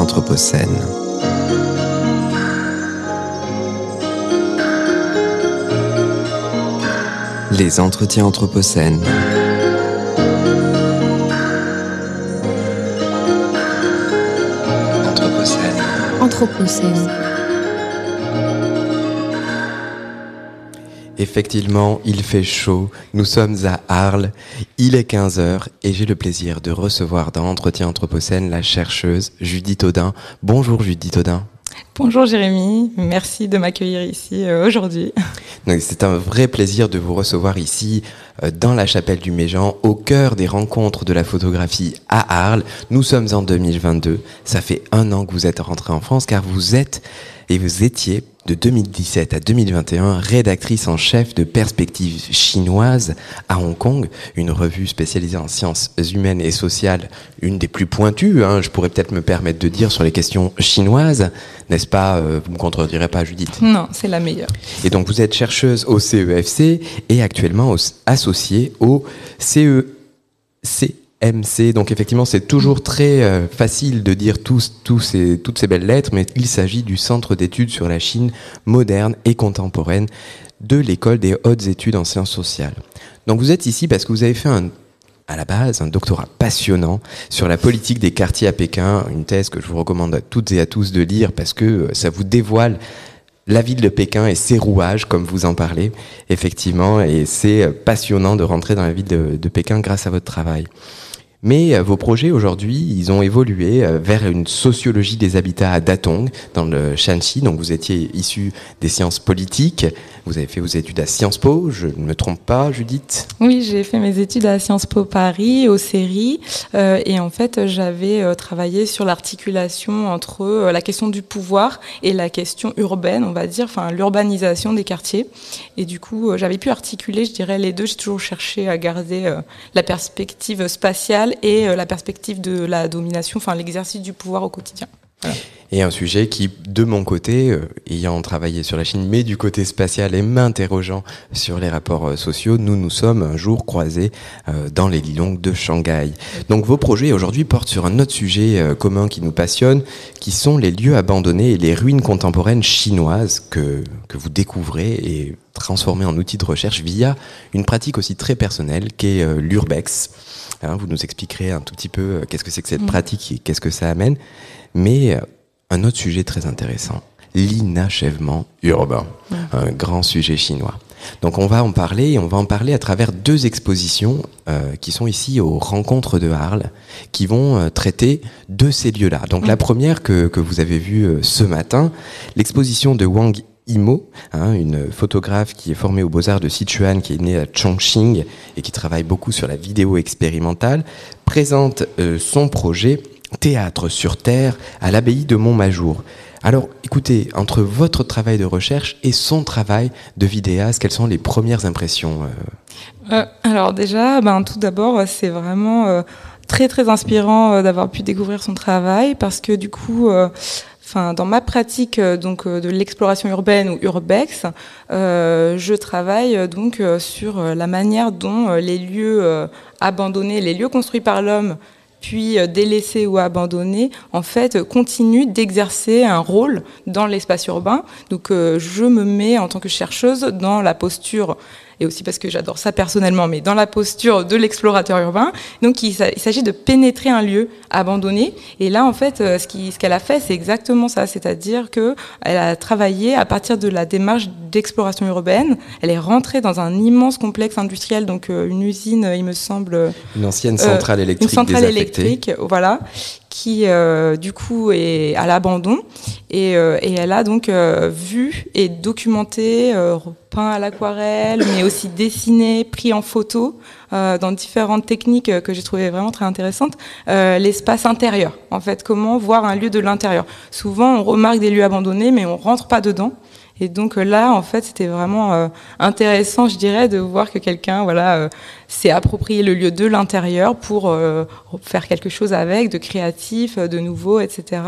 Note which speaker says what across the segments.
Speaker 1: Anthropocène. Les entretiens Anthropocène. Anthropocène.
Speaker 2: Anthropocène.
Speaker 1: Effectivement, il fait chaud. Nous sommes à Arles. Il est 15h et j'ai le plaisir de recevoir dans Entretien Anthropocène la chercheuse Judith Audin. Bonjour Judith Audin.
Speaker 3: Bonjour Jérémy, merci de m'accueillir ici euh, aujourd'hui.
Speaker 1: C'est un vrai plaisir de vous recevoir ici euh, dans la chapelle du Méjean, au cœur des rencontres de la photographie à Arles. Nous sommes en 2022. Ça fait un an que vous êtes rentré en France car vous êtes et vous étiez de 2017 à 2021 rédactrice en chef de Perspectives chinoises à Hong Kong, une revue spécialisée en sciences humaines et sociales, une des plus pointues, hein, je pourrais peut-être me permettre de dire, sur les questions chinoises, n'est-ce pas euh, Vous me contredirez pas, Judith?
Speaker 3: Non, c'est la meilleure.
Speaker 1: Et donc vous êtes chercheuse au CEFC e et actuellement associée au CEC MC. Donc effectivement, c'est toujours très euh, facile de dire tous, ces, toutes ces belles lettres, mais il s'agit du Centre d'études sur la Chine moderne et contemporaine de l'école des hautes études en sciences sociales. Donc vous êtes ici parce que vous avez fait un, à la base un doctorat passionnant sur la politique des quartiers à Pékin, une thèse que je vous recommande à toutes et à tous de lire parce que euh, ça vous dévoile la ville de Pékin et ses rouages, comme vous en parlez, effectivement, et c'est euh, passionnant de rentrer dans la ville de Pékin grâce à votre travail. Mais euh, vos projets aujourd'hui, ils ont évolué euh, vers une sociologie des habitats à Datong, dans le Shanxi. Donc vous étiez issu des sciences politiques. Vous avez fait vos études à Sciences Po, je ne me trompe pas, Judith
Speaker 3: Oui, j'ai fait mes études à Sciences Po Paris, au CERI. Euh, et en fait, j'avais euh, travaillé sur l'articulation entre euh, la question du pouvoir et la question urbaine, on va dire, enfin l'urbanisation des quartiers. Et du coup, j'avais pu articuler, je dirais, les deux. J'ai toujours cherché à garder la perspective spatiale et la perspective de la domination, enfin l'exercice du pouvoir au quotidien.
Speaker 1: Et un sujet qui, de mon côté, euh, ayant travaillé sur la Chine, mais du côté spatial et m'interrogeant sur les rapports euh, sociaux, nous nous sommes un jour croisés euh, dans les Lilongs de Shanghai. Donc vos projets aujourd'hui portent sur un autre sujet commun qui nous passionne, qui sont les lieux abandonnés et les ruines contemporaines chinoises que, que vous découvrez et transformez en outil de recherche via une pratique aussi très personnelle qu'est l'urbex. Hein, vous nous expliquerez un tout petit peu qu'est-ce que c'est que cette mmh. pratique et qu'est-ce que ça amène. Mais euh, un autre sujet très intéressant, l'inachèvement urbain, un grand sujet chinois. Donc on va en parler et on va en parler à travers deux expositions euh, qui sont ici aux rencontres de Arles, qui vont euh, traiter de ces lieux-là. Donc la première que, que vous avez vue ce matin, l'exposition de Wang Imo, hein, une photographe qui est formée aux Beaux-Arts de Sichuan, qui est née à Chongqing et qui travaille beaucoup sur la vidéo expérimentale, présente son projet théâtre sur terre à l'abbaye de Montmajour. Alors, écoutez, entre votre travail de recherche et son travail de vidéaste, quelles sont les premières impressions
Speaker 3: euh? Euh, Alors déjà, ben, tout d'abord, c'est vraiment euh, très très inspirant d'avoir pu découvrir son travail parce que du coup, enfin, dans ma pratique donc de l'exploration urbaine ou urbex, je travaille donc sur la manière dont les lieux abandonnés, les lieux construits par l'homme puis euh, délaissés ou abandonnés, en fait, continuent d'exercer un rôle dans l'espace urbain. Donc, euh, je me mets en tant que chercheuse dans la posture et aussi parce que j'adore ça personnellement, mais dans la posture de l'explorateur urbain. Donc il, s'agit de pénétrer un lieu abandonné. Et là, en fait, euh, ce qu'elle qu'elle a fait, c'est exactement ça, c'est-à-dire que elle a travaillé à partir de la démarche d'exploration urbaine. Elle est rentrée dans un immense complexe industriel, donc euh, une usine, il me semble.
Speaker 1: Une ancienne centrale électrique.
Speaker 3: Une centrale électrique, voilà, qui euh, du coup est à l'abandon et, euh, et, elle a donc euh, vu et documenté, peint à l'aquarelle, mais aussi dessiné, pris en photo dans différentes techniques que j'ai trouvées vraiment très intéressantes, l'espace intérieur. En fait, comment voir un lieu de l'intérieur. Souvent, on remarque des lieux abandonnés, mais on rentre pas dedans. Et donc euh, là, en fait, c'était vraiment euh, intéressant, je dirais, de voir que quelqu'un, voilà, euh, s'est approprié le lieu de l'intérieur pour faire quelque chose avec, de créatif, de nouveau, etc.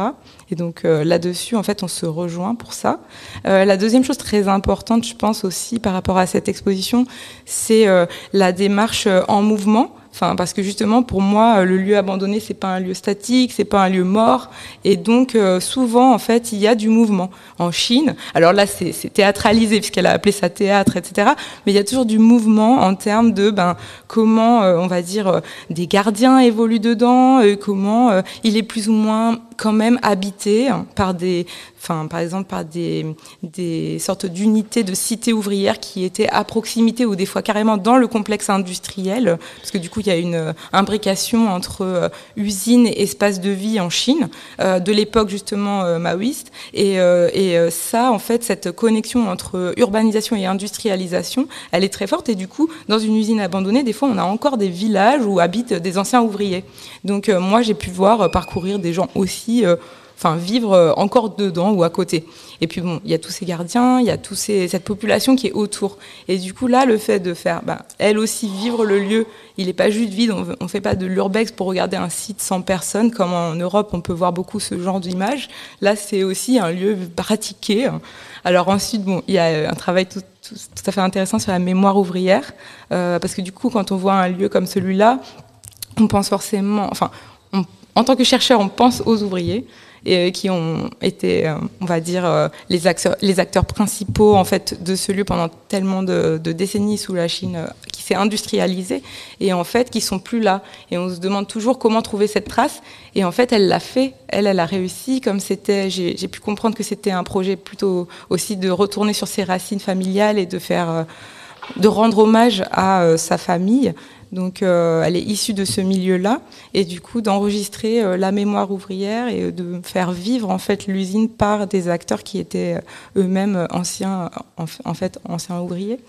Speaker 3: Et donc là-dessus, en fait, on se rejoint pour ça. la deuxième chose très importante, je pense aussi, par rapport à cette exposition, c'est la démarche en mouvement Enfin, parce que justement, pour moi, le lieu abandonné, c'est pas un lieu statique, c'est pas un lieu mort, et donc souvent, en fait, il y a du mouvement. En Chine, alors là, c'est théâtralisé puisqu'elle a appelé ça théâtre, etc. Mais il y a toujours du mouvement en termes de ben comment, on va dire, des gardiens évoluent dedans, comment il est plus ou moins quand même habité par des, enfin, par exemple, par des, des sortes d'unités de cités ouvrières qui étaient à proximité ou des fois carrément dans le complexe industriel, parce que du coup, il y a une euh, imbrication entre euh, usines et espaces de vie en Chine, euh, de l'époque justement maoïste. Et, et ça, en fait, cette connexion entre urbanisation et industrialisation, elle est très forte. Et du coup, dans une usine abandonnée, des fois, on a encore des villages où habitent des anciens ouvriers. Donc, moi, j'ai pu voir parcourir des gens aussi enfin vivre euh, encore dedans ou à côté. Et puis bon, il y a tous ces gardiens, il y a tous ces, cette population qui est autour. Et du coup là, le fait de faire, bah, elle aussi vivre le lieu, il n'est pas juste vide. On ne fait pas de l'urbex pour regarder un site sans personne, comme en Europe, on peut voir beaucoup ce genre d'image. Là, c'est aussi un lieu pratiqué. Alors ensuite, bon, il y a un travail tout, à fait intéressant sur la mémoire ouvrière, euh, parce que du coup, quand on voit un lieu comme celui-là, on pense forcément, enfin, en tant que chercheur, on pense aux ouvriers et euh, qui ont été, euh, on va dire, euh, les acteurs, principaux en fait de ce lieu pendant tellement de, de décennies sous la Chine, qui s'est industrialisée et en fait qui sont plus là. Et on se demande toujours comment trouver cette trace. Et en fait, elle l'a fait. Elle, elle a réussi. Comme c'était, j'ai pu comprendre que c'était un projet plutôt aussi de retourner sur ses racines familiales et de faire, de rendre hommage à sa famille. Donc, euh, elle est issue de ce milieu-là, et du coup, d'enregistrer euh, la mémoire ouvrière et de faire vivre en fait l'usine par des acteurs qui étaient euh, eux-mêmes anciens, en, fait, anciens ouvriers.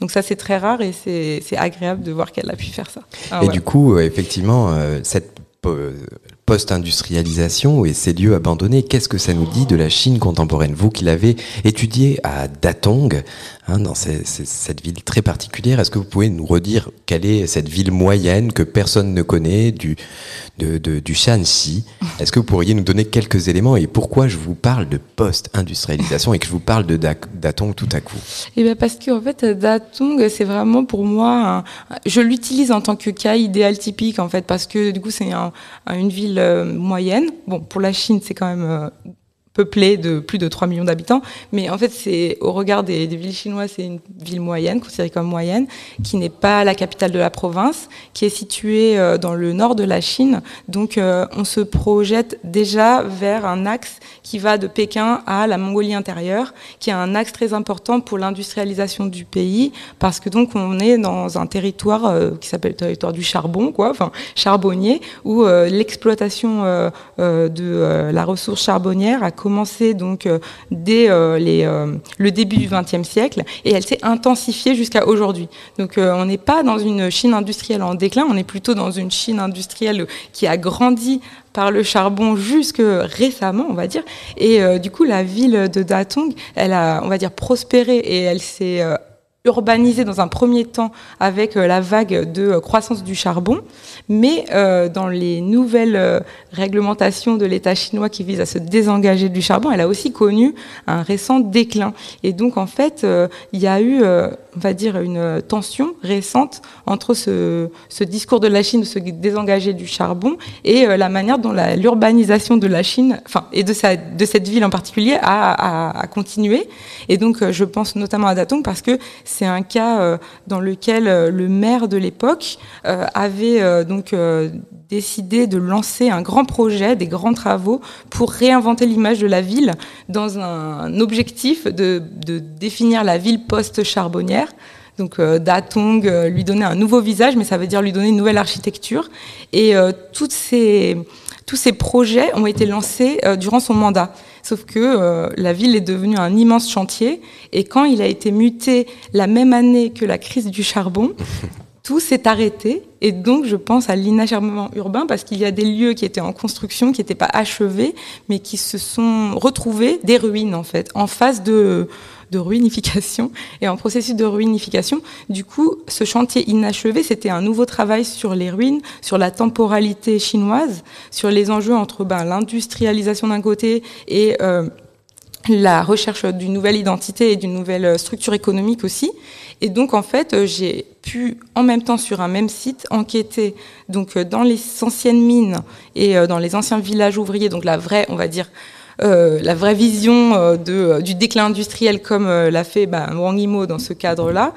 Speaker 3: Donc ça, c'est très rare et c'est agréable de voir qu'elle a pu faire ça.
Speaker 1: Ah et du coup, effectivement, cette post-industrialisation et ces lieux abandonnés, qu'est-ce que ça nous dit de la Chine contemporaine? Vous qui l'avez étudié à Datong, hein, dans cette ville très particulière, est-ce que vous pouvez nous redire quelle est cette ville moyenne que personne ne connaît du, de, de, du Shanxi? Est-ce que vous pourriez nous donner quelques éléments et pourquoi je vous parle de post-industrialisation et que je vous parle de Datong tout à coup?
Speaker 3: Eh bien parce qu'en fait, Datong, c'est vraiment pour moi, je l'utilise en tant que cas idéal typique en fait, parce que du coup c'est un, une ville euh, moyenne. Bon, pour la Chine, c'est quand même euh, peuplée de plus de 3 millions d'habitants, mais en fait, c'est au regard des, villes chinoises, c'est une ville moyenne, considérée comme moyenne, qui n'est pas la capitale de la province, qui est située euh, dans le nord de la Chine. Donc, euh, on se projette déjà vers un axe qui va de Pékin à la Mongolie intérieure, qui est un axe très important pour l'industrialisation du pays, parce que donc on est dans un territoire euh, qui s'appelle le territoire du charbon, quoi, enfin charbonnier, où l'exploitation de la ressource charbonnière a commencé donc euh, dès euh, les, euh, le début du XXe siècle et elle s'est intensifiée jusqu'à aujourd'hui. Donc on n'est pas dans une Chine industrielle en déclin, on est plutôt dans une Chine industrielle qui a grandi par le charbon jusque récemment, on va dire. Et du coup, la ville de Datong, elle a, on va dire, prospéré et elle s'est urbanisée dans un premier temps avec la vague de croissance du charbon. Mais euh, dans les nouvelles euh, réglementations de l'État chinois qui visent à se désengager du charbon, elle a aussi connu un récent déclin. Et donc, en fait, euh, il y a eu, on va dire, une tension récente entre ce, discours de la Chine de se désengager du charbon et la manière dont l'urbanisation de la Chine, enfin, et de, cette ville en particulier, a, a, continué. Et donc, je pense notamment à Datong parce que c'est un cas dans lequel le maire de l'époque avait donc euh, décidé de lancer un grand projet, des grands travaux pour réinventer l'image de la ville dans un objectif de, définir la ville post-charbonnière. Donc euh, Datong euh, lui donner un nouveau visage, mais ça veut dire lui donner une nouvelle architecture. Et toutes ces, tous ces projets ont été lancés durant son mandat. Sauf que la ville est devenue un immense chantier. Et quand il a été muté la même année que la crise du charbon, tout s'est arrêté. Et donc, je pense à l'inacharnement urbain parce qu'il y a des lieux qui étaient en construction, qui n'étaient pas achevés, mais qui se sont retrouvés des ruines, en fait, en phase de, de ruinification et en processus de ruinification. Du coup, ce chantier inachevé, c'était un nouveau travail sur les ruines, sur la temporalité chinoise, sur les enjeux entre ben, l'industrialisation d'un côté et euh, la recherche d'une nouvelle identité et d'une nouvelle structure économique aussi. Et donc en fait, j'ai pu en même temps sur un même site enquêter donc dans les anciennes mines et dans les anciens villages ouvriers, donc la vraie, on va dire, euh, la vraie vision euh, de, euh, du déclin industriel comme l'a fait bah, Wang Yimou dans ce cadre-là,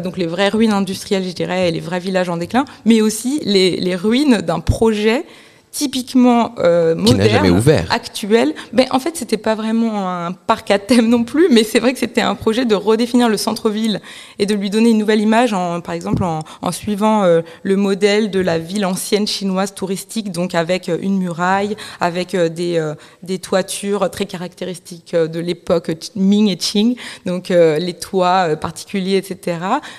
Speaker 3: donc les vraies ruines industrielles, je dirais, et les vrais villages en déclin, mais aussi les, les ruines d'un projet typiquement euh, moderne, actuel. Ben, en fait, c'était pas vraiment un parc à thème non plus, mais c'est vrai que c'était un projet de redéfinir le centre-ville et de lui donner une nouvelle image, en, par exemple en, en suivant euh, le modèle de la ville ancienne chinoise touristique, donc avec euh, une muraille, avec euh, des, des toitures très caractéristiques de l'époque Ming et Qing, donc les toits particuliers, etc.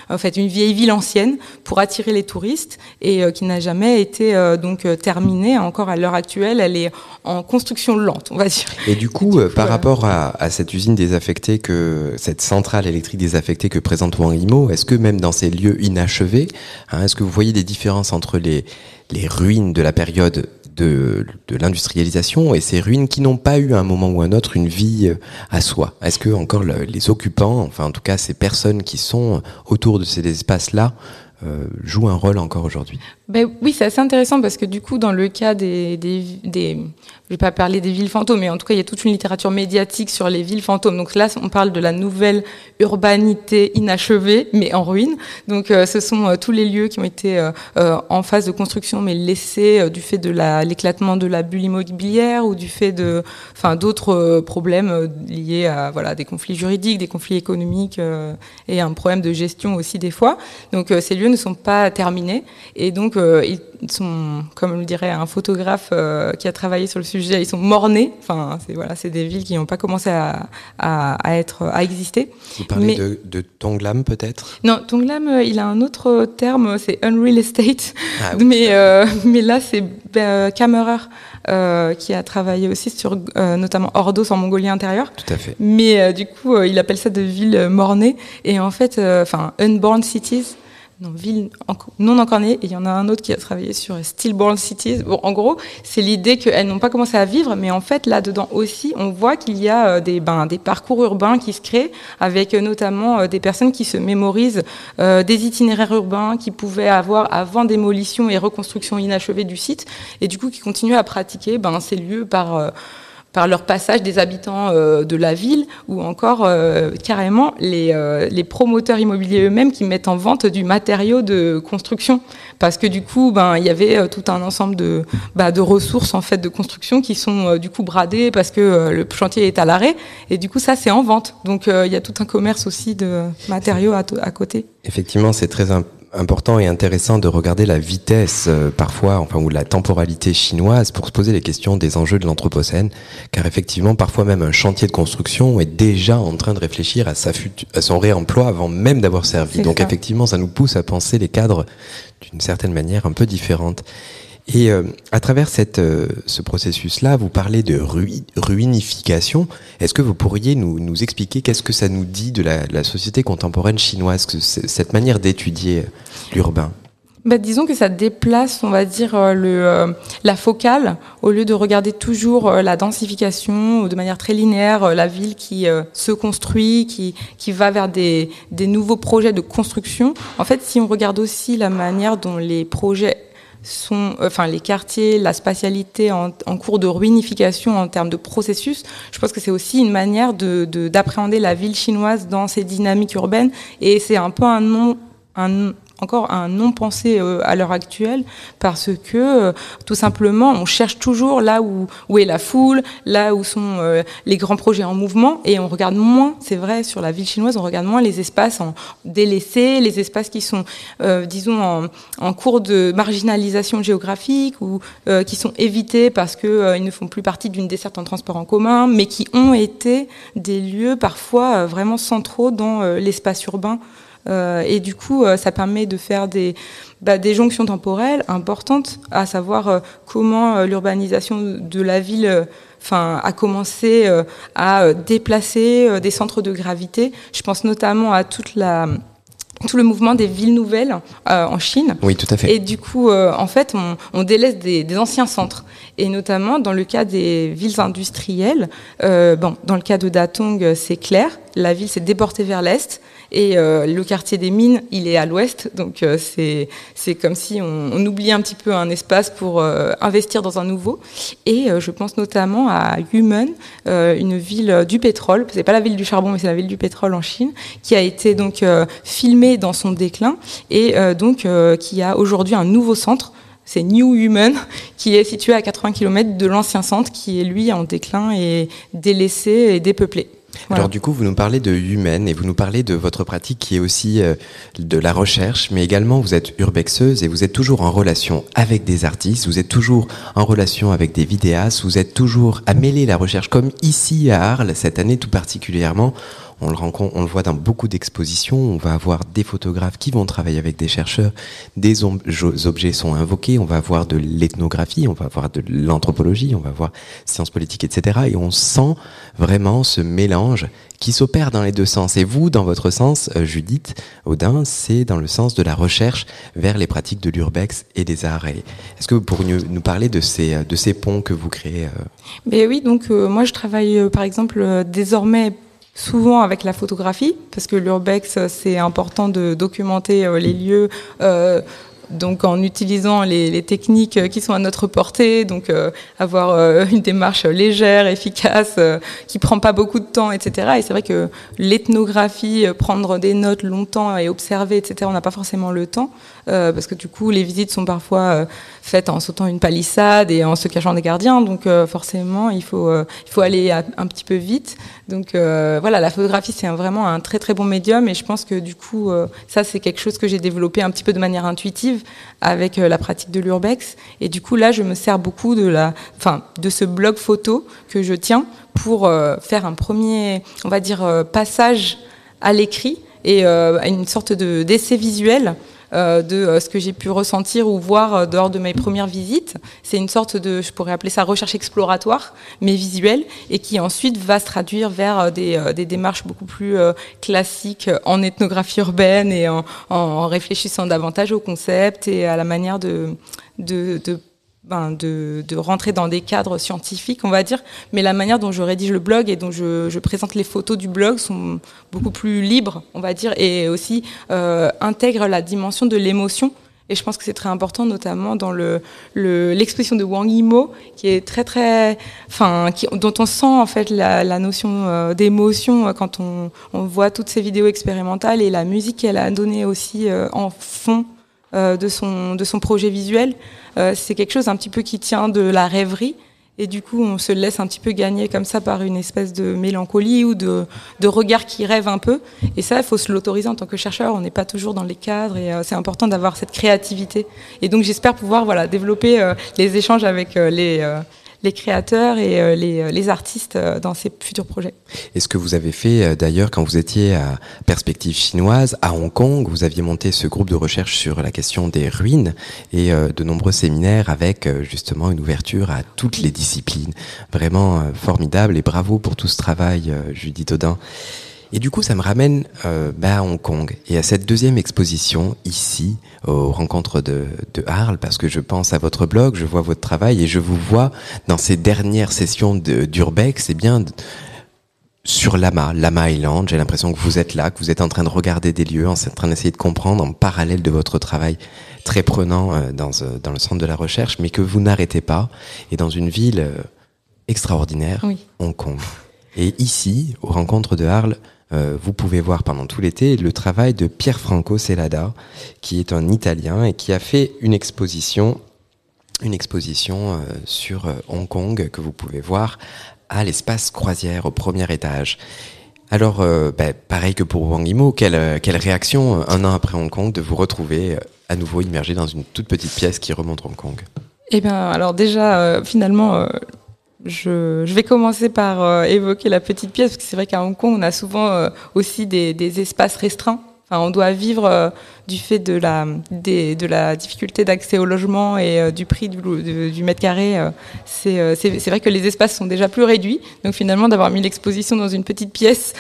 Speaker 3: En fait, une vieille ville ancienne pour attirer les touristes et qui n'a jamais été donc terminée encore à l'heure actuelle, elle est en construction lente, on va dire.
Speaker 1: Et du coup, euh, par rapport à, cette usine désaffectée, que cette centrale électrique désaffectée que présente Wang Yimou, est-ce que même dans ces lieux inachevés, hein, est-ce que vous voyez des différences entre les, les ruines de la période de, de l'industrialisation et ces ruines qui n'ont pas eu à un moment ou un autre une vie euh, à soi? Est-ce que encore les occupants, enfin en tout cas ces personnes qui sont autour de ces espaces-là, euh, jouent un rôle encore aujourd'hui?
Speaker 3: Ben Oui, c'est assez intéressant parce que du coup, dans le cas des, des, des je vais pas parler des villes fantômes, mais en tout cas, il y a toute une littérature médiatique sur les villes fantômes. Donc là, on parle de la nouvelle urbanité inachevée, mais en ruine. Donc euh, ce sont euh, tous les lieux qui ont été euh, en phase de construction, mais laissés du fait de l'éclatement de la bulle immobilière ou du fait de, enfin, d'autres problèmes liés à voilà des conflits juridiques, des conflits économiques et un problème de gestion aussi des fois. Donc ces lieux ne sont pas terminés et donc ils sont, comme le dirait un photographe qui a travaillé sur le sujet, ils sont mornés. Enfin, c'est voilà, c'est des villes qui n'ont pas commencé à, à, être, à exister.
Speaker 1: Vous parlez de, de, Tonglam peut-être?
Speaker 3: Non, Tonglam, euh, il a un autre terme, c'est unreal estate. Ah mais euh, mais là, c'est euh, euh, qui a travaillé aussi sur notamment Ordos en Mongolie intérieure.
Speaker 1: Tout à fait.
Speaker 3: Mais du coup, il appelle ça de villes mornées. Et en fait, enfin, unborn cities non, ville non encore née, et il y en a un autre qui a travaillé sur Stillborn Cities. En gros, c'est l'idée qu'elles n'ont pas commencé à vivre, mais en fait, là-dedans aussi, on voit qu'il y a euh, des, ben, des parcours urbains qui se créent, avec euh, notamment euh, des personnes qui se mémorisent des itinéraires urbains qu'ils pouvaient avoir avant démolition et reconstruction inachevée du site, et du coup qui continuent à pratiquer ben, ces lieux par par leur passage des habitants euh, de la ville ou encore euh, carrément les, euh, les, promoteurs immobiliers eux-mêmes qui mettent en vente du matériau de construction. Parce que du coup ben il y avait tout un ensemble de bah, de ressources en fait de construction qui sont du coup bradées parce que le chantier est à l'arrêt. Et du coup ça c'est en vente. Donc il y a tout un commerce aussi de matériaux à, à côté.
Speaker 1: Effectivement c'est très important et intéressant de regarder la vitesse euh, parfois, enfin ou la temporalité chinoise pour se poser les questions des enjeux de l'anthropocène, car effectivement parfois même un chantier de construction est déjà en train de réfléchir à, sa à son réemploi avant même d'avoir servi. Donc effectivement, ça nous pousse à penser les cadres d'une certaine manière un peu différente. Et euh, à travers euh, ce processus-là, vous parlez de ruinification. Est-ce que vous pourriez nous, expliquer qu'est-ce que ça nous dit de la, société contemporaine chinoise, cette manière d'étudier l'urbain?
Speaker 3: Bah, disons que ça déplace, on va dire, euh, la focale, au lieu de regarder toujours la densification ou de manière très linéaire, la ville qui se construit, qui, va vers des nouveaux projets de construction. En fait, si on regarde aussi la manière dont les projets sont, euh, enfin les quartiers, la spatialité en, cours de ruinification en termes de processus, je pense que c'est aussi une manière de d'appréhender la ville chinoise dans ses dynamiques urbaines. Et c'est un peu un nom un, encore un non pensé euh, à l'heure actuelle parce que euh, tout simplement on cherche toujours là où, est la foule, là où sont euh, les grands projets en mouvement et on regarde moins, c'est vrai sur la ville chinoise, on regarde moins les espaces en délaissés, les espaces qui sont disons en, cours de marginalisation géographique ou qui sont évités parce que ils ne font plus partie d'une desserte en transport en commun, mais qui ont été des lieux parfois vraiment centraux dans l'espace urbain et du coup, euh, ça permet de faire des, bah, des jonctions temporelles importantes, à savoir euh, comment l'urbanisation de la ville enfin, a commencé à déplacer des centres de gravité. Je pense notamment à toute la tout le mouvement des villes nouvelles euh, en Chine.
Speaker 1: Oui, tout à fait.
Speaker 3: Et du coup, euh, en fait, on, on délaisse des, des, anciens centres. Et notamment dans le cas des villes industrielles, euh, bon, dans le cas de Datong, c'est clair, la ville s'est déportée vers l'est et euh, le quartier des mines, il est à l'ouest. Donc euh, c'est comme si on, on, oublie un petit peu un espace pour euh, investir dans un nouveau. Et je pense notamment à Yumen, une ville du pétrole. C'est pas la ville du charbon, mais c'est la ville du pétrole en Chine, qui a été donc filmée dans son déclin et donc qui a aujourd'hui un nouveau centre c'est New Human, qui est situé à 80 km de l'ancien centre, qui est lui en déclin et délaissé et dépeuplé.
Speaker 1: Alors du coup, vous nous parlez de humaine et vous nous parlez de votre pratique qui est aussi euh, de la recherche, mais également vous êtes urbexeuse et vous êtes toujours en relation avec des artistes, vous êtes toujours en relation avec des vidéastes, vous êtes toujours à mêler la recherche, comme ici à Arles, cette année tout particulièrement. On le, rencontre, on le voit dans beaucoup d'expositions. On va avoir des photographes qui vont travailler avec des chercheurs. Des objets sont invoqués. On va avoir de l'ethnographie, on va avoir de l'anthropologie, on va avoir sciences politiques, etc. Et on sent vraiment ce mélange qui s'opère dans les deux sens. Et vous, dans votre sens, euh, Judith Audin, c'est dans le sens de la recherche vers les pratiques de l'urbex et des arts. Est-ce que vous pourriez nous parler de ces, ponts que vous créez euh?
Speaker 3: Mais oui, donc euh, moi je travaille par exemple désormais souvent avec la photographie, parce que l'urbex, c'est important de documenter euh, les lieux. Euh, donc en utilisant les, techniques qui sont à notre portée, donc euh, avoir euh, une démarche légère, efficace, euh, qui prend pas beaucoup de temps, etc. Et c'est vrai que l'ethnographie, prendre des notes longtemps et observer, etc. On n'a pas forcément le temps parce que du coup les visites sont parfois faites en sautant une palissade et en se cachant des gardiens, donc forcément il faut aller à, un petit peu vite. Donc voilà, la photographie c'est vraiment un très très bon médium et je pense que du coup ça c'est quelque chose que j'ai développé un petit peu de manière intuitive avec euh, la pratique de l'urbex. Et du coup, là, je me sers beaucoup de, la, enfin, de ce blog photo que je tiens pour euh, faire un premier, on va dire, euh, passage à l'écrit et euh, une sorte de d'essai visuel euh, de euh, ce que j'ai pu ressentir ou voir euh, lors de mes premières visites. C'est une sorte de, je pourrais appeler ça recherche exploratoire, mais visuelle, et qui ensuite va se traduire vers des, des démarches beaucoup plus classiques en ethnographie urbaine et en, en réfléchissant davantage au concept et à la manière de ben, de, de, rentrer dans des cadres scientifiques, on va dire, mais la manière dont je rédige le blog et dont je, je présente les photos du blog sont beaucoup plus libres, on va dire, et aussi euh, intègrent la dimension de l'émotion. Et je pense que c'est très important, notamment dans le l'expression de Wang Yimou, qui est très très, enfin, qui, dont on sent en fait la, la notion euh, d'émotion euh, quand on, on voit toutes ces vidéos expérimentales et la musique qu'elle a donnée aussi euh, en fond de son de son projet visuel. Euh, c'est quelque chose un petit peu qui tient de la rêverie. Et du coup, on se laisse un petit peu gagner comme ça par une espèce de mélancolie ou de, de regard qui rêve un peu. Et ça, il faut se l'autoriser en tant que chercheur. On n'est pas toujours dans les cadres et euh, c'est important d'avoir cette créativité. Et donc, j'espère pouvoir voilà développer euh, les échanges avec euh, les euh, les créateurs et euh, les, les, artistes euh, dans ces futurs projets.
Speaker 1: Et ce que vous avez fait euh, d'ailleurs quand vous étiez à Perspective chinoise à Hong Kong, vous aviez monté ce groupe de recherche sur la question des ruines et de nombreux séminaires avec justement une ouverture à toutes les disciplines. Vraiment formidable et bravo pour tout ce travail, Judith Audin. Et du coup, ça me ramène euh, bah, à Hong Kong et à cette deuxième exposition ici, aux rencontres de, de Arles, parce que je pense à votre blog, je vois votre travail et je vous vois dans ces dernières sessions d'Urbex, c'est bien sur Lama, Lama Island. J'ai l'impression que vous êtes là, que vous êtes en train de regarder des lieux, en train d'essayer de comprendre en parallèle de votre travail très prenant euh, dans, euh, dans le centre de la recherche, mais que vous n'arrêtez pas. Et dans une ville euh, extraordinaire,
Speaker 3: oui.
Speaker 1: Hong Kong. Et ici, aux rencontres de Arles, euh, vous pouvez voir pendant tout l'été le travail de Pierre Franco Celada, qui est un Italien et qui a fait une exposition, une exposition euh, sur euh, Hong Kong que vous pouvez voir à l'espace croisière au premier étage. Alors, bah, pareil que pour Wang quelle, quelle réaction un an après Hong Kong de vous retrouver à nouveau immergé dans une toute petite pièce qui remonte Hong Kong?
Speaker 3: Eh bien, alors déjà, finalement je, vais commencer par euh, évoquer la petite pièce, parce que c'est vrai qu'à Hong Kong, on a souvent euh, aussi des, espaces restreints. Enfin, on doit vivre euh, du fait de la, difficulté d'accès au logement et du prix du, du, mètre carré. C'est vrai que les espaces sont déjà plus réduits. Donc finalement, d'avoir mis l'exposition dans une petite pièce,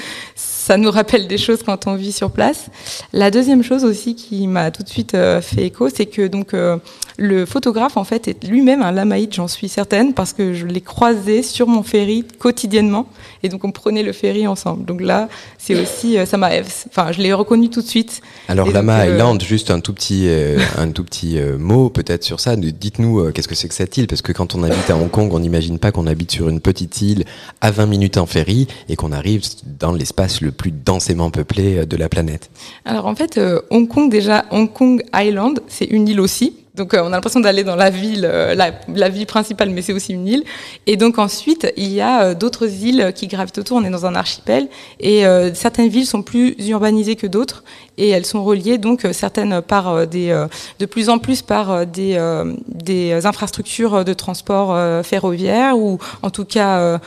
Speaker 3: ça nous rappelle des choses quand on vit sur place. La deuxième chose aussi qui m'a tout de suite euh, fait écho, c'est que donc euh, le photographe en fait est lui-même un lamaïte, j'en suis certaine, parce que je l'ai croisé sur mon ferry quotidiennement, et donc on prenait le ferry ensemble. Donc là, c'est aussi euh, ça m'a, enfin je l'ai reconnu tout de suite.
Speaker 1: Alors Lama Island, juste un tout petit, un tout petit mot peut-être sur ça. Dites-nous qu'est-ce que c'est que cette île, parce que quand on habite à Hong Kong, on n'imagine pas qu'on habite sur une petite île à 20 minutes en ferry et qu'on arrive dans l'espace le plus densément peuplé euh, de la planète
Speaker 3: Alors en fait, euh, Hong Kong déjà, Hong Kong Island, c'est une île aussi. Donc euh, on a l'impression d'aller dans la ville, la, la, ville principale, mais c'est aussi une île. Et donc ensuite, il y a d'autres îles qui gravitent autour. On est dans un archipel et certaines villes sont plus urbanisées que d'autres et elles sont reliées donc certaines par des, de plus en plus par des, des infrastructures de transport ferroviaire ou en tout cas,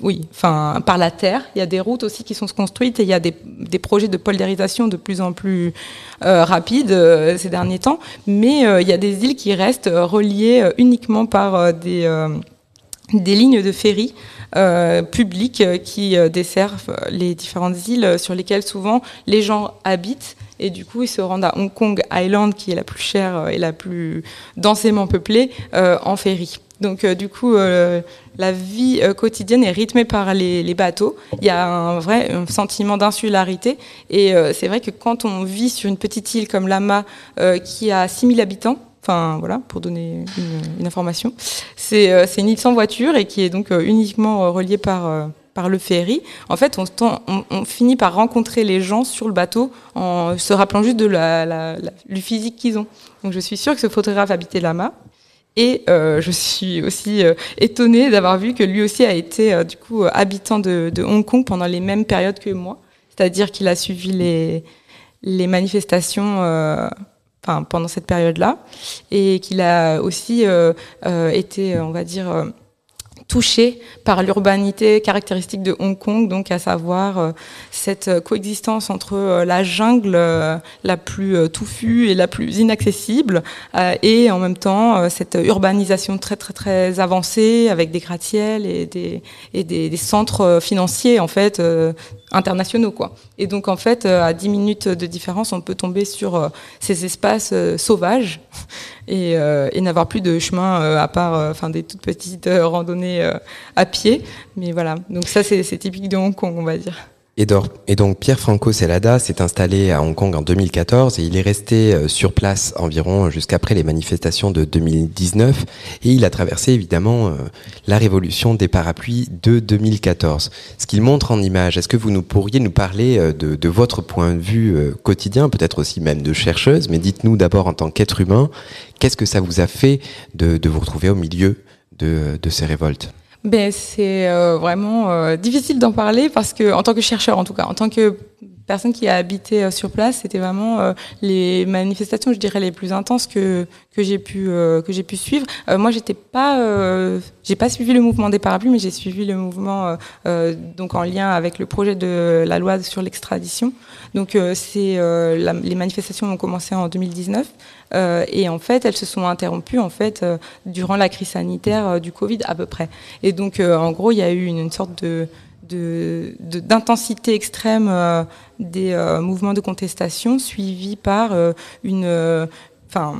Speaker 3: oui, enfin par la terre. Il y a des routes aussi qui sont construites et il y a des, des projets de poldérisation de plus en plus rapides ces derniers temps. Mais il y a des îles qui restent euh, reliées euh, uniquement par euh, des, des lignes de ferry publiques qui desservent les différentes îles sur lesquelles souvent les gens habitent et du coup ils se rendent à Hong Kong Island qui est la plus chère et la plus densément peuplée en ferry. Donc du coup, la vie quotidienne est rythmée par les, bateaux. Il y a un vrai sentiment d'insularité. Et c'est vrai que quand on vit sur une petite île comme Lama, qui a 6000 habitants, Enfin voilà, pour donner une, information. C'est une île sans voiture et qui est donc uniquement reliée par par le ferry. En fait, on, on, finit par rencontrer les gens sur le bateau en se rappelant juste de la, la, du physique qu'ils ont. Donc je suis sûre que ce photographe habitait Lama. Et euh, je suis aussi euh, étonnée d'avoir vu que lui aussi a été euh, du coup habitant de, de, Hong Kong pendant les mêmes périodes que moi. C'est-à-dire qu'il a suivi les, les manifestations enfin, pendant cette période-là et qu'il a aussi été, on va dire, touché par l'urbanité caractéristique de Hong Kong, donc à savoir euh, cette coexistence entre euh, la jungle euh, la plus touffue et la plus inaccessible, et en même temps cette urbanisation très très très avancée avec des gratte-ciels et des, centres financiers en fait internationaux quoi. Et donc en fait à 10 minutes de différence, on peut tomber sur ces espaces sauvages et, euh, n'avoir plus de chemin euh, à part euh, enfin des toutes petites randonnées à pied. Mais voilà, donc ça c'est typique de Hong Kong, on va dire.
Speaker 1: Et, donc Pierre Franco Celada s'est installé à Hong Kong en 2014 et il est resté sur place environ jusqu'après les manifestations de 2019 et il a traversé évidemment la révolution des parapluies de 2014. Ce qu'il montre en image, est-ce que vous nous pourriez nous parler de votre point de vue quotidien, peut-être aussi même de chercheuse, mais dites-nous d'abord en tant qu'être humain, Qu'est-ce que ça vous a fait de, vous retrouver au milieu de, ces révoltes?
Speaker 3: Ben, C'est euh, vraiment euh, difficile d'en parler parce que, en tant que chercheur en tout cas, en tant que personne qui habité euh, sur place, c'était vraiment les manifestations, je dirais, les plus intenses que que j'ai pu que j'ai pu suivre. moi, j'étais pas, j'ai pas suivi le mouvement des parapluies, mais j'ai suivi le mouvement donc en lien avec le projet de la loi sur l'extradition. Donc, c'est les manifestations ont commencé en 2019. Euh, et en fait, elles se sont interrompues en fait euh, durant la crise sanitaire euh, du Covid à peu près. Et donc, en gros, il y a eu une, sorte de d'intensité extrême des mouvements de contestation suivis par une, enfin,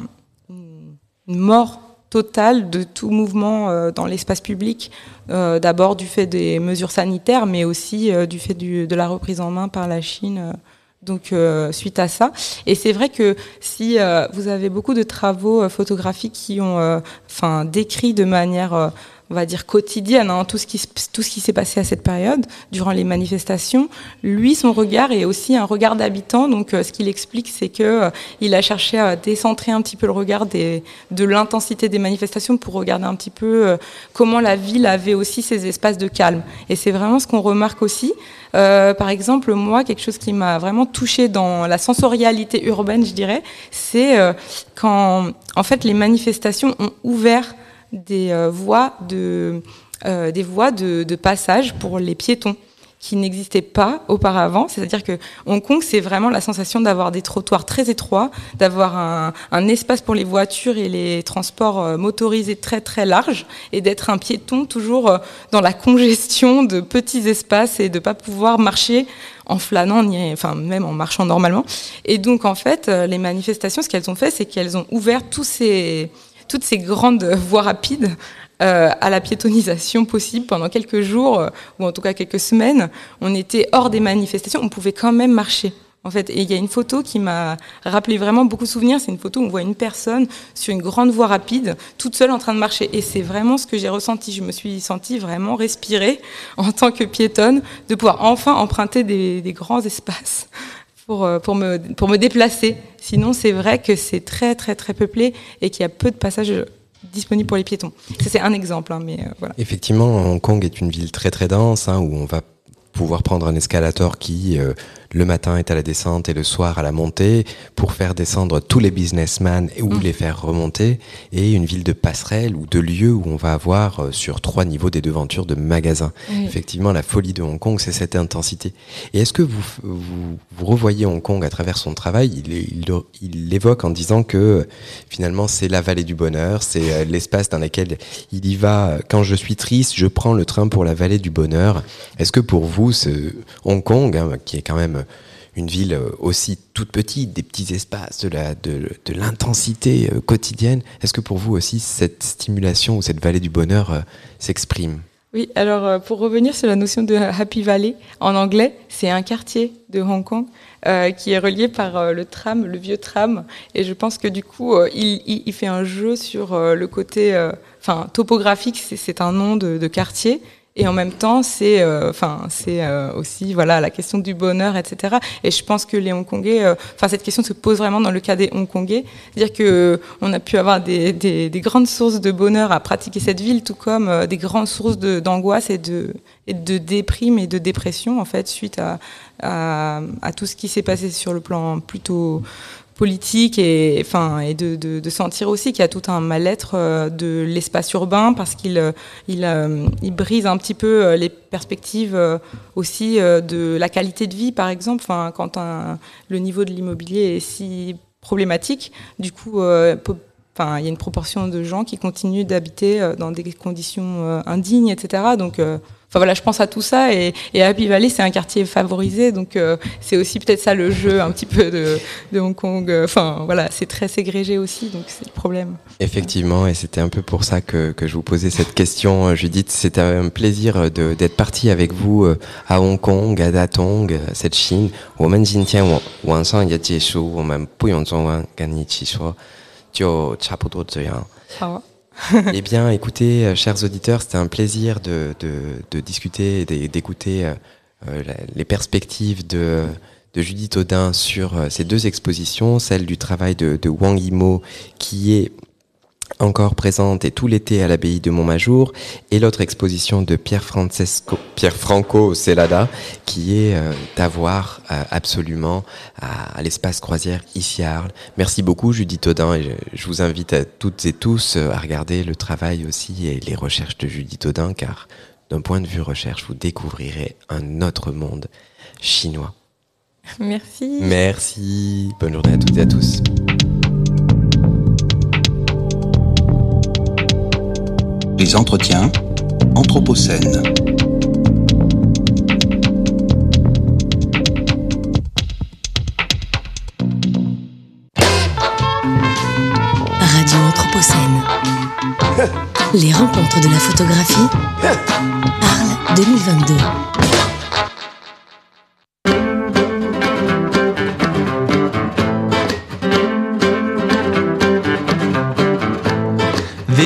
Speaker 3: une mort totale de tout mouvement dans l'espace public, d'abord du fait des mesures sanitaires, mais aussi du fait du, de la reprise en main par la Chine donc euh, suite à ça. Et c'est vrai que si euh, vous avez beaucoup de travaux euh, photographiques qui ont enfin décrit de manière on va dire quotidienne, hein, tout ce qui s'est passé à cette période durant les manifestations. Lui, son regard est aussi un regard d'habitant. Donc, ce qu'il explique, c'est que il a cherché à décentrer un petit peu le regard de l'intensité des manifestations pour regarder un petit peu comment la ville avait aussi ses espaces de calme. Et c'est vraiment ce qu'on remarque aussi. Euh, par exemple, moi, quelque chose qui m'a vraiment touchée dans la sensorialité urbaine, je dirais, c'est euh, quand, en fait, les manifestations ont ouvert des euh, voies de des voies de, passage pour les piétons qui n'existait pas auparavant. C'est-à-dire que Hong Kong, c'est vraiment la sensation d'avoir des trottoirs très étroits, d'avoir un, un, espace pour les voitures et les transports euh, motorisés très très large, et d'être un piéton toujours euh, dans la congestion de petits espaces et de pas pouvoir marcher en flânant, ni, enfin même en marchant normalement. Et donc en fait, les manifestations, ce qu'elles ont fait, c'est qu'elles ont ouvert tous ces, toutes ces grandes voies rapides à la piétonisation possible pendant quelques jours, ou en tout cas quelques semaines. On était hors des manifestations, on pouvait quand même marcher. En fait, et il y a une photo qui m'a rappelé vraiment beaucoup de souvenirs. C'est une photo où on voit une personne sur une grande voie rapide, toute seule en train de marcher. Et c'est vraiment ce que j'ai ressenti. Je me suis sentie vraiment respirer en tant que piétonne, de pouvoir enfin emprunter des grands espaces pour, euh, pour, me, pour me déplacer. Sinon, c'est vrai que c'est très, très, très peuplé et qu'il y a peu de passages disponibles pour les piétons. Ça, c'est un exemple. Hein, mais euh, voilà.
Speaker 1: Effectivement, Hong Kong est une ville très, très dense hein, où on va pouvoir prendre un escalator qui euh, le matin est à la descente et le soir à la montée pour faire descendre tous les businessmen ou mm. les faire remonter et une ville de passerelle ou de lieux où on va avoir euh, sur trois niveaux des devantures de magasins. Effectivement, la folie de Hong Kong, c'est cette intensité. Et est-ce que vous, vous, revoyez Hong Kong à travers son travail? Il, il, il l'évoque en disant que finalement c'est la vallée du bonheur, c'est euh, l'espace dans lequel il y va. Quand je suis triste, je prends le train pour la vallée du bonheur. Est-ce que pour vous, ce Hong Kong, hein, qui est quand même une ville euh, aussi toute petite, des petits espaces, de l'intensité euh, quotidienne. Est-ce que pour vous aussi cette stimulation ou cette vallée du bonheur euh, s'exprime?
Speaker 3: Oui, alors pour revenir sur la notion de Happy Valley, en anglais, c'est un quartier de Hong Kong qui est relié par le tram, le vieux tram, et je pense que du coup, il, fait un jeu sur le côté, topographique, c'est un nom de quartier et en même temps, c'est, euh, enfin, c'est euh, aussi, voilà, la question du bonheur, etc. Et je pense que les Hongkongais, euh, enfin, cette question se pose vraiment dans le cas des Hongkongais, c'est-à-dire que on a pu avoir des, des, des, grandes sources de bonheur à pratiquer cette ville, tout comme des grandes sources d'angoisse et de, et de déprime et de dépression, en fait, suite à, à tout ce qui s'est passé sur le plan plutôt politique et enfin et de, de, sentir aussi qu'il y a tout un mal-être euh, de l'espace urbain parce qu'il euh, euh, il, brise un petit peu les perspectives aussi de la qualité de vie par exemple. Enfin quand le niveau de l'immobilier est si problématique du coup enfin il y a une proportion de gens qui continuent d'habiter dans des conditions indignes etc donc Enfin voilà, je pense à tout ça et, et Happy Valley c'est un quartier favorisé, donc euh, c'est aussi peut-être ça le jeu un petit peu de, de Hong Kong. Enfin voilà, c'est très ségrégé aussi, donc c'est le problème.
Speaker 1: Effectivement, et c'était un peu pour ça que, que je vous posais cette question, euh, Judith. C'était un plaisir d'être parti avec vous euh, à Hong Kong, à Datong, cette Chine. 我们今天晚晚上也结束，我们不用中文跟你一起说，就差不多这样。
Speaker 3: 好。
Speaker 1: eh bien, écoutez, euh, chers auditeurs, c'était un plaisir de, discuter et d'écouter euh, euh, les perspectives de, de Judith Audin sur ces deux expositions, celle du travail de, de Wang Yimo, qui est encore présente et tout l'été à l'abbaye de Montmajour, et l'autre exposition de Pierre Francesco, Pierre Franco Celada, qui est euh, à voir euh, absolument à, l'espace croisière ici à Arles. Merci beaucoup Judith Audin, et je, vous invite à toutes et tous euh, à regarder le travail aussi et les recherches de Judith Audin, car d'un point de vue recherche, vous découvrirez un autre monde chinois.
Speaker 3: Merci.
Speaker 1: Merci. Bonne journée à toutes et à tous.
Speaker 2: Les entretiens Anthropocène.
Speaker 4: Radio Anthropocène. Les rencontres de la photographie. Arles 2022.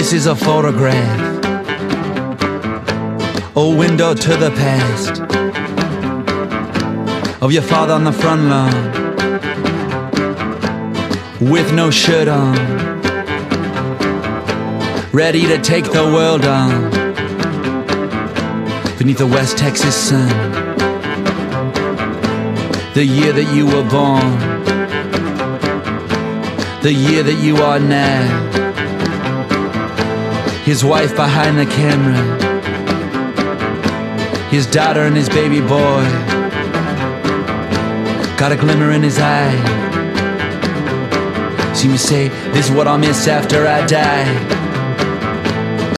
Speaker 5: This is a photograph, a window to the past. Of your father on the front lawn. With no shirt on, ready to take the world on. Beneath the West Texas sun. The year that you were born, the year that you are now his wife behind the camera, his daughter and his baby boy. Got a glimmer in his eye. See me say, This is what I'll miss after I die.